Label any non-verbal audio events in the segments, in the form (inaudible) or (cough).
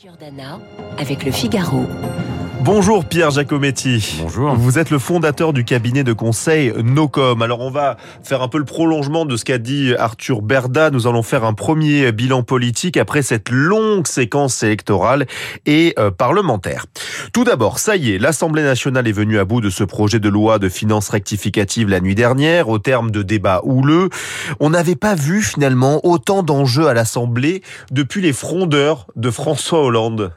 Giordana avec le Figaro. Bonjour Pierre Giacometti. Bonjour. Vous êtes le fondateur du cabinet de conseil Nocom. Alors on va faire un peu le prolongement de ce qu'a dit Arthur Berda. Nous allons faire un premier bilan politique après cette longue séquence électorale et euh, parlementaire. Tout d'abord, ça y est, l'Assemblée nationale est venue à bout de ce projet de loi de finances rectificative la nuit dernière au terme de débats houleux. On n'avait pas vu finalement autant d'enjeux à l'Assemblée depuis les frondeurs de François Hollande.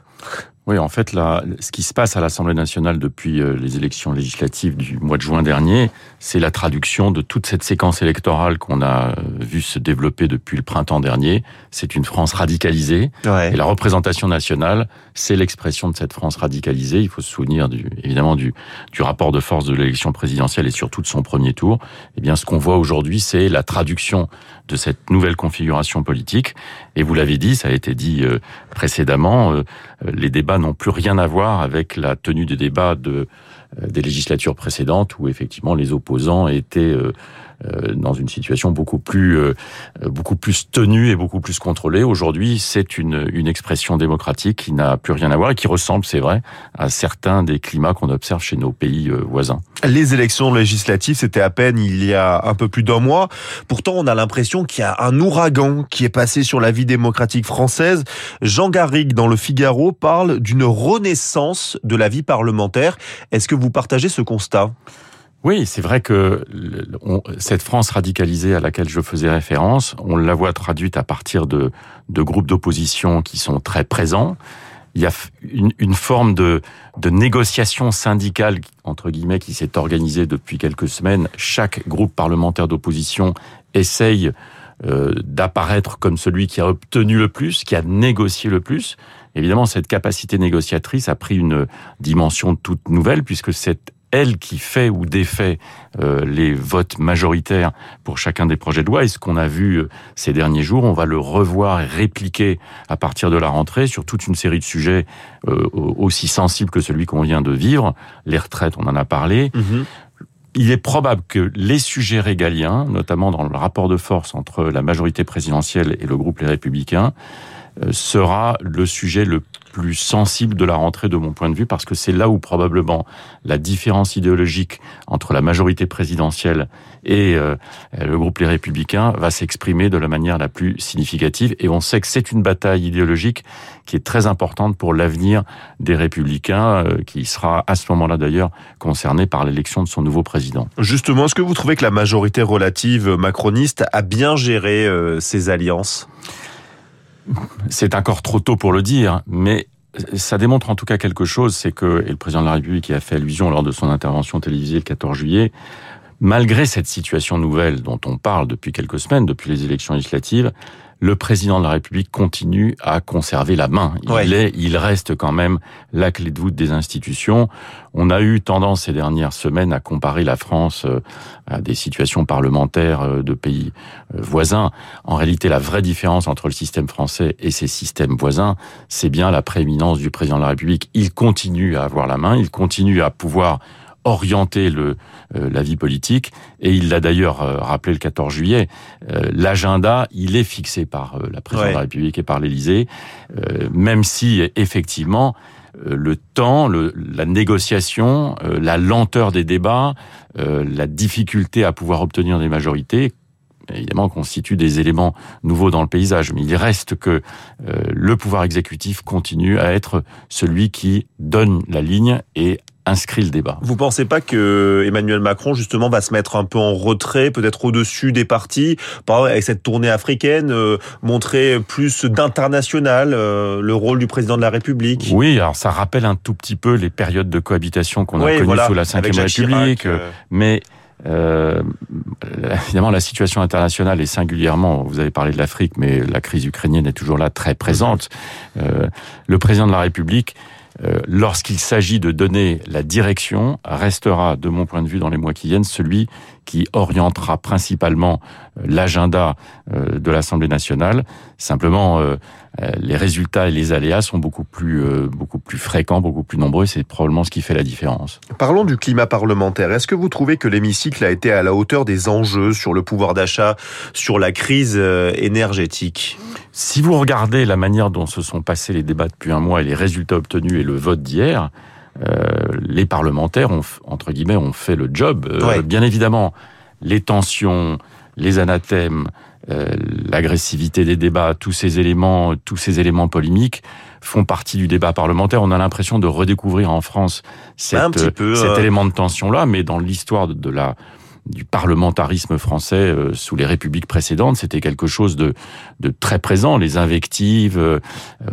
Oui, en fait, là, ce qui se passe à l'Assemblée nationale depuis euh, les élections législatives du mois de juin dernier, c'est la traduction de toute cette séquence électorale qu'on a euh, vu se développer depuis le printemps dernier. C'est une France radicalisée. Ouais. Et la représentation nationale, c'est l'expression de cette France radicalisée. Il faut se souvenir du, évidemment du, du rapport de force de l'élection présidentielle et surtout de son premier tour. Eh bien, ce qu'on voit aujourd'hui, c'est la traduction de cette nouvelle configuration politique. Et vous l'avez dit, ça a été dit euh, précédemment, les débats n'ont plus rien à voir avec la tenue des débats de, euh, des législatures précédentes où effectivement les opposants étaient euh, dans une situation beaucoup plus euh, beaucoup plus tenue et beaucoup plus contrôlée. Aujourd'hui, c'est une, une expression démocratique qui n'a plus rien à voir et qui ressemble, c'est vrai, à certains des climats qu'on observe chez nos pays euh, voisins. Les élections législatives, c'était à peine il y a un peu plus d'un mois. Pourtant, on a l'impression qu'il y a un ouragan qui est passé sur la vie démocratique française. Jean Garrigue, dans le Figaro, parle d'une renaissance de la vie parlementaire. Est-ce que vous partagez ce constat? Oui, c'est vrai que cette France radicalisée à laquelle je faisais référence, on la voit traduite à partir de, de groupes d'opposition qui sont très présents. Il y a une, une forme de, de négociation syndicale, entre guillemets, qui s'est organisée depuis quelques semaines. Chaque groupe parlementaire d'opposition essaye euh, d'apparaître comme celui qui a obtenu le plus, qui a négocié le plus. Évidemment, cette capacité négociatrice a pris une dimension toute nouvelle, puisque c'est elle qui fait ou défait euh, les votes majoritaires pour chacun des projets de loi. Et ce qu'on a vu euh, ces derniers jours, on va le revoir et répliquer à partir de la rentrée sur toute une série de sujets euh, aussi sensibles que celui qu'on vient de vivre. Les retraites, on en a parlé. Il est probable que les sujets régaliens, notamment dans le rapport de force entre la majorité présidentielle et le groupe Les Républicains, sera le sujet le plus sensible de la rentrée de mon point de vue, parce que c'est là où probablement la différence idéologique entre la majorité présidentielle et euh, le groupe Les Républicains va s'exprimer de la manière la plus significative. Et on sait que c'est une bataille idéologique qui est très importante pour l'avenir des Républicains, euh, qui sera à ce moment-là d'ailleurs concerné par l'élection de son nouveau président. Justement, est-ce que vous trouvez que la majorité relative macroniste a bien géré euh, ses alliances? C'est encore trop tôt pour le dire, mais ça démontre en tout cas quelque chose, c'est que, et le président de la République y a fait allusion lors de son intervention télévisée le 14 juillet, malgré cette situation nouvelle dont on parle depuis quelques semaines, depuis les élections législatives, le président de la République continue à conserver la main. Il, Ouais. est, il reste quand même la clé de voûte des institutions. On a eu tendance ces dernières semaines à comparer la France euh, à des situations parlementaires euh, de pays euh, voisins. En réalité, la vraie différence entre le système français et ses systèmes voisins, c'est bien la prééminence du président de la République. Il continue à avoir la main, il continue à pouvoir orienter le, euh, la vie politique. Et il l'a d'ailleurs euh, rappelé le 14 juillet. euh, L'agenda, il est fixé par euh, la présidente Ouais. de la République et par l'Élysée, euh, même si effectivement euh, le temps, le, la négociation, euh, la lenteur des débats, euh, la difficulté à pouvoir obtenir des majorités évidemment constituent des éléments nouveaux dans le paysage, mais il reste que euh, le pouvoir exécutif continue à être celui qui donne la ligne et inscrit le débat. Vous pensez pas que Emmanuel Macron justement va se mettre un peu en retrait, peut-être au-dessus des partis, par avec cette tournée africaine, euh, montrer plus d'international euh, le rôle du président de la République? Oui, alors ça rappelle un tout petit peu les périodes de cohabitation qu'on a connues voilà, sous la Ve République, Chirac, euh, mais euh, (laughs) évidemment la situation internationale est singulièrement, vous avez parlé de l'Afrique, mais la crise ukrainienne est toujours là, très présente. Euh, le président de la République, euh, lorsqu'il s'agit de donner la direction, restera, de mon point de vue, dans les mois qui viennent, celui qui orientera principalement euh, l'agenda euh, de l'Assemblée nationale. Simplement, euh, les résultats et les aléas sont beaucoup plus, beaucoup plus fréquents, beaucoup plus nombreux. C'est probablement ce qui fait la différence. Parlons du climat parlementaire. Est-ce que vous trouvez que l'hémicycle a été à la hauteur des enjeux sur le pouvoir d'achat, sur la crise énergétique? Si vous regardez la manière dont se sont passés les débats depuis un mois et les résultats obtenus et le vote d'hier, les parlementaires ont, entre guillemets, ont fait le job. Bien évidemment, les tensions, les anathèmes, euh, l'agressivité des débats, tous ces éléments, tous ces éléments polémiques font partie du débat parlementaire. On a l'impression de redécouvrir en France cet euh, élément de tension-là, mais dans l'histoire de la du parlementarisme français euh, sous les républiques précédentes, c'était quelque chose de, de très présent. Les invectives, euh,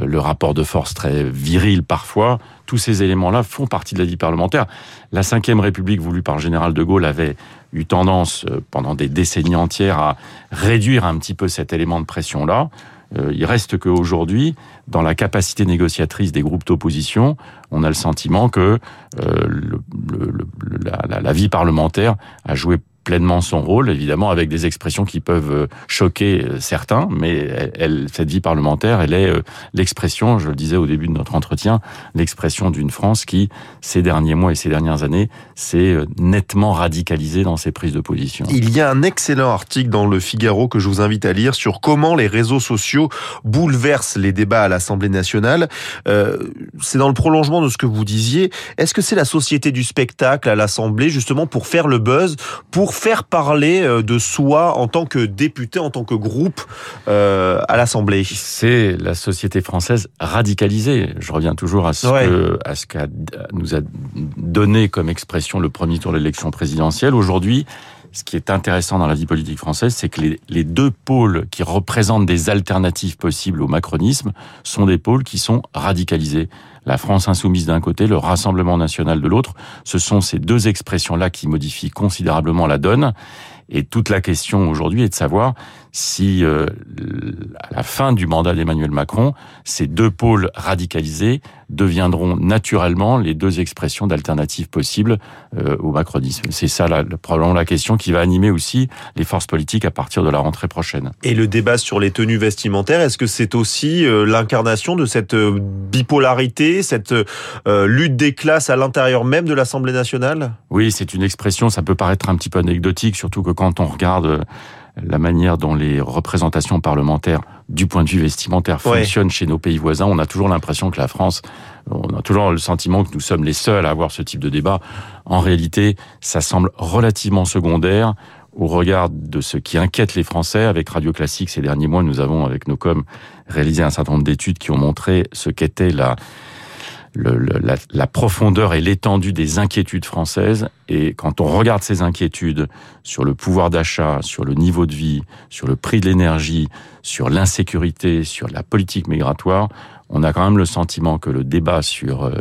le rapport de force très viril parfois, tous ces éléments-là font partie de la vie parlementaire. La Ve République voulue par le général de Gaulle avait eu tendance euh, pendant des décennies entières à réduire un petit peu cet élément de pression-là. Euh, il reste qu'aujourd'hui, dans la capacité négociatrice des groupes d'opposition, on a le sentiment que euh, le, la, vie parlementaire a joué pleinement son rôle, évidemment avec des expressions qui peuvent euh, choquer euh, certains, mais elle, cette vie parlementaire, elle est euh, l'expression, je le disais au début de notre entretien, l'expression d'une France qui, ces derniers mois et ces dernières années, s'est nettement radicalisée dans ses prises de position. Il y a un excellent article dans le Figaro que je vous invite à lire sur comment les réseaux sociaux bouleversent les débats à l'Assemblée nationale. Euh, c'est dans le prolongement de ce que vous disiez. Est-ce que c'est la société du spectacle à l'Assemblée justement pour faire le buzz, pour faire parler euh, de soi en tant que député, en tant que groupe euh, à l'Assemblée C'est la société française radicalisée. Je reviens toujours à ce que à ce qu'a nous a donné comme expression le premier tour de l'élection présidentielle. Aujourd'hui, ce qui est intéressant dans la vie politique française, c'est que les, deux pôles qui représentent des alternatives possibles au macronisme sont des pôles qui sont radicalisés la France insoumise d'un côté, le Rassemblement national de l'autre. Ce sont ces deux expressions-là qui modifient considérablement la donne. Et toute la question aujourd'hui est de savoir si, euh, à la fin du mandat d'Emmanuel Macron, ces deux pôles radicalisés deviendront naturellement les deux expressions d'alternatives possibles euh, au macronisme. C'est ça la, probablement la question qui va animer aussi les forces politiques à partir de la rentrée prochaine. Et le débat sur les tenues vestimentaires, est-ce que c'est aussi euh, l'incarnation de cette bipolarité, cette lutte des classes à l'intérieur même de l'Assemblée nationale? Oui, c'est une expression, ça peut paraître un petit peu anecdotique, surtout que quand on regarde la manière dont les représentations parlementaires du point de vue vestimentaire fonctionnent chez nos pays voisins, on a toujours l'impression que la France, on a toujours le sentiment que nous sommes les seuls à avoir ce type de débat. En réalité, ça semble relativement secondaire au regard de ce qui inquiète les Français. Avec Radio Classique, ces derniers mois, nous avons, avec nos coms, réalisé un certain nombre d'études qui ont montré ce qu'était la, la, la, profondeur et l'étendue des inquiétudes françaises. Et quand on regarde ces inquiétudes sur le pouvoir d'achat, sur le niveau de vie, sur le prix de l'énergie, sur l'insécurité, sur la politique migratoire, on a quand même le sentiment que le débat sur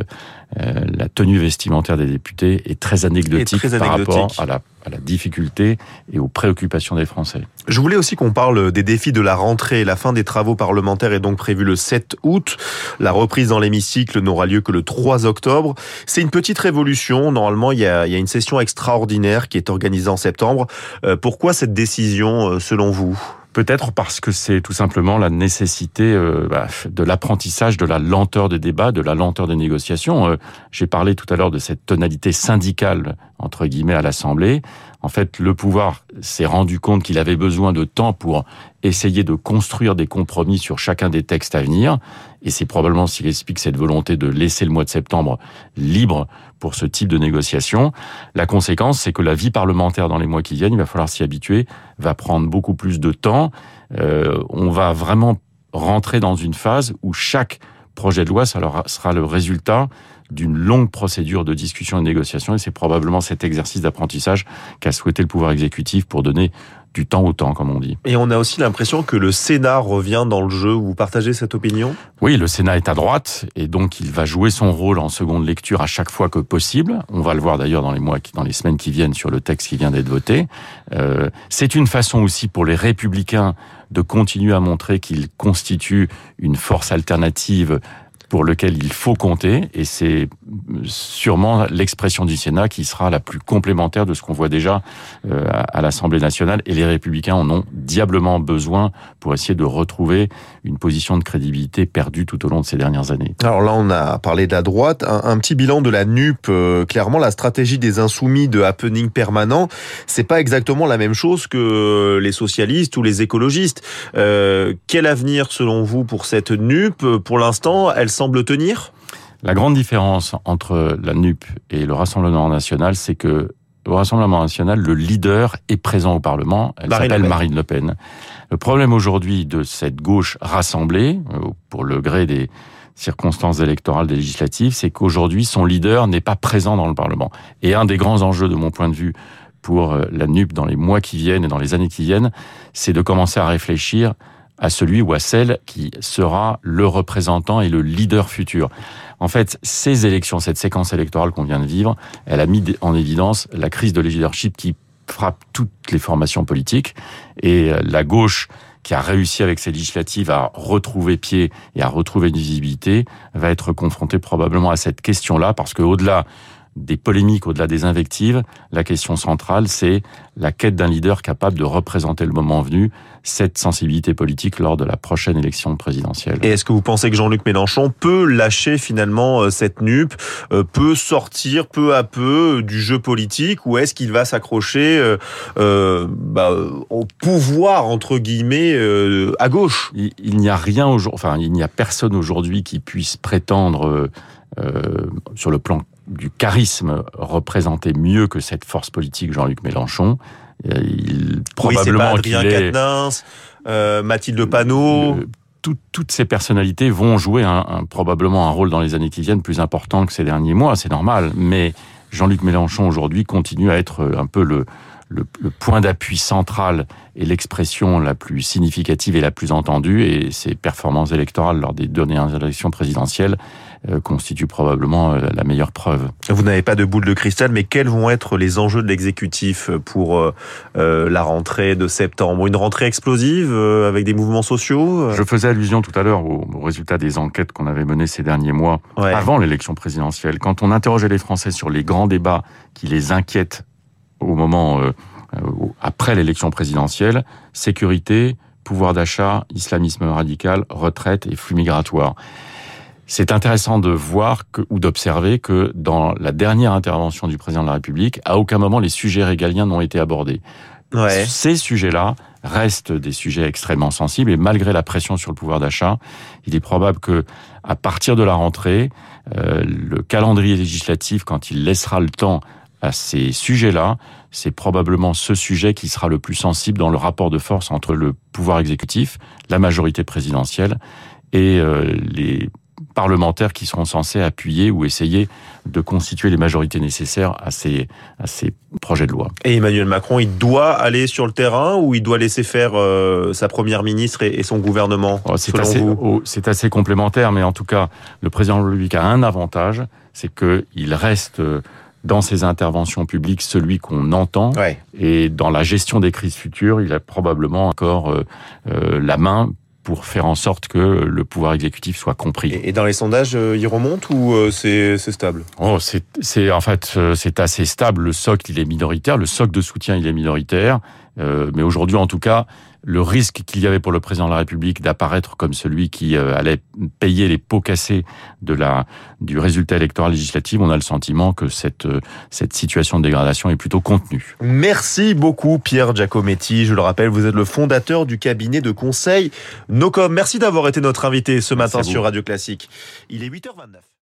euh, euh, la tenue vestimentaire des députés est très anecdotique, par rapport à la, à la, difficulté et aux préoccupations des Français. Je voulais aussi qu'on parle des défis de la rentrée. La fin des travaux parlementaires est donc prévue le 7 août. La reprise dans l'hémicycle n'aura lieu que le 3 octobre. C'est une petite révolution. Normalement, il y, a, il y a une session extraordinaire qui est organisée en septembre. Euh, pourquoi cette décision, selon vous? Peut-être parce que c'est tout simplement la nécessité euh, bah, de l'apprentissage de la lenteur des débats, de la lenteur des négociations. Euh, j'ai parlé tout à l'heure de cette tonalité syndicale entre guillemets à l'Assemblée. En fait, le pouvoir s'est rendu compte qu'il avait besoin de temps pour essayer de construire des compromis sur chacun des textes à venir. Et c'est probablement ce qui explique cette volonté de laisser le mois de septembre libre pour ce type de négociation. La conséquence, c'est que la vie parlementaire dans les mois qui viennent, il va falloir s'y habituer, va prendre beaucoup plus de temps. Euh, on va vraiment rentrer dans une phase où chaque projet de loi, sera le résultat d'une longue procédure de discussion et de négociation, et c'est probablement cet exercice d'apprentissage qu'a souhaité le pouvoir exécutif pour donner du temps au temps, comme on dit. Et on a aussi l'impression que le Sénat revient dans le jeu. Vous partagez cette opinion? Oui, le Sénat est à droite, et donc il va jouer son rôle en seconde lecture à chaque fois que possible. On va le voir d'ailleurs dans les mois, dans les semaines qui viennent sur le texte qui vient d'être voté. Euh, c'est une façon aussi pour les républicains de continuer à montrer qu'ils constituent une force alternative pour lequel il faut compter, et c'est sûrement l'expression du Sénat qui sera la plus complémentaire de ce qu'on voit déjà euh, à l'Assemblée nationale, et les Républicains en ont diablement besoin pour essayer de retrouver une position de crédibilité perdue tout au long de ces dernières années. Alors là, on a parlé de la droite, un, petit bilan de la NUP. Euh, clairement, la stratégie des insoumis de happening permanent, c'est pas exactement la même chose que les socialistes ou les écologistes. Euh, quel avenir selon vous pour cette NUP? Pour l'instant, elle semble tenir? La grande différence entre la NUP et le Rassemblement national, c'est que au Rassemblement national, le leader est présent au Parlement. Elle s'appelle Marine Le Pen. Le problème aujourd'hui de cette gauche rassemblée, euh, pour le gré des circonstances électorales des législatives, c'est qu'aujourd'hui, son leader n'est pas présent dans le Parlement. Et un des grands enjeux, de mon point de vue, pour euh, la NUP dans les mois qui viennent et dans les années qui viennent, c'est de commencer à réfléchir à celui ou à celle qui sera le représentant et le leader futur. En fait, ces élections, cette séquence électorale qu'on vient de vivre, elle a mis en évidence la crise de leadership qui frappe toutes les formations politiques et euh, la gauche qui a réussi avec ses législatives à retrouver pied et à retrouver une visibilité, va être confrontée probablement à cette question-là, parce que au-delà des polémiques, au-delà des invectives, la question centrale, c'est la quête d'un leader capable de représenter le moment venu, cette sensibilité politique lors de la prochaine élection présidentielle. Et est-ce que vous pensez que Jean-Luc Mélenchon peut lâcher finalement euh, cette nupe, euh, peut sortir peu à peu du jeu politique, ou est-ce qu'il va s'accrocher euh, bah, au pouvoir entre guillemets à gauche? Il, il n'y a rien aujourd'hui, enfin il n'y a personne aujourd'hui qui puisse prétendre sur le plan du charisme représenté mieux que cette force politique Jean-Luc Mélenchon. Euh, il, probablement oui, Adrien Quatennens, euh, Mathilde Panot. toutes ces personnalités vont jouer un, probablement un rôle dans les années qui viennent plus important que ces derniers mois, c'est normal. Mais Jean-Luc Mélenchon aujourd'hui continue à être un peu le, le, le point d'appui central et l'expression la plus significative et la plus entendue. Et ses performances électorales lors des dernières élections présidentielles euh, constitue probablement euh, la meilleure preuve. Vous n'avez pas de boule de cristal, mais quels vont être les enjeux de l'exécutif pour euh, la rentrée de septembre? Une rentrée explosive avec des mouvements sociaux Je faisais allusion tout à l'heure aux, résultats des enquêtes qu'on avait menées ces derniers mois avant l'élection présidentielle. Quand on interrogeait les Français sur les grands débats qui les inquiètent au moment après l'élection présidentielle, sécurité, pouvoir d'achat, islamisme radical, retraite et flux migratoires. C'est intéressant de voir que, ou d'observer que dans la dernière intervention du président de la République, à aucun moment les sujets régaliens n'ont été abordés. Ouais. Ces sujets-là restent des sujets extrêmement sensibles et malgré la pression sur le pouvoir d'achat, il est probable que à partir de la rentrée, euh, le calendrier législatif, quand il laissera le temps à ces sujets-là, c'est probablement ce sujet qui sera le plus sensible dans le rapport de force entre le pouvoir exécutif, la majorité présidentielle et euh, les parlementaires qui seront censés appuyer ou essayer de constituer les majorités nécessaires à ces, à ces projets de loi. Et Emmanuel Macron, il doit aller sur le terrain ou il doit laisser faire euh, sa première ministre et, son gouvernement oh, C'est assez, oh, assez complémentaire, mais en tout cas, le président de la République a un avantage, c'est qu'il reste euh, dans ses interventions publiques celui qu'on entend. Et dans la gestion des crises futures, il a probablement encore euh, la main pour faire en sorte que le pouvoir exécutif soit compris. Et dans les sondages, euh, il remonte ou euh, c'est stable? Oh, c'est en fait euh, c'est assez stable. Le socle il est minoritaire, le socle de soutien il est minoritaire, mais aujourd'hui en tout cas le risque qu'il y avait pour le président de la République d'apparaître comme celui qui euh, allait payer les pots cassés de la, du résultat électoral législatif, on a le sentiment que cette, euh, cette situation de dégradation est plutôt contenue. Merci beaucoup Pierre Giacometti. Je le rappelle, vous êtes le fondateur du cabinet de conseil Nocom. Merci d'avoir été notre invité ce matin sur Radio Classique. Il est 8h29.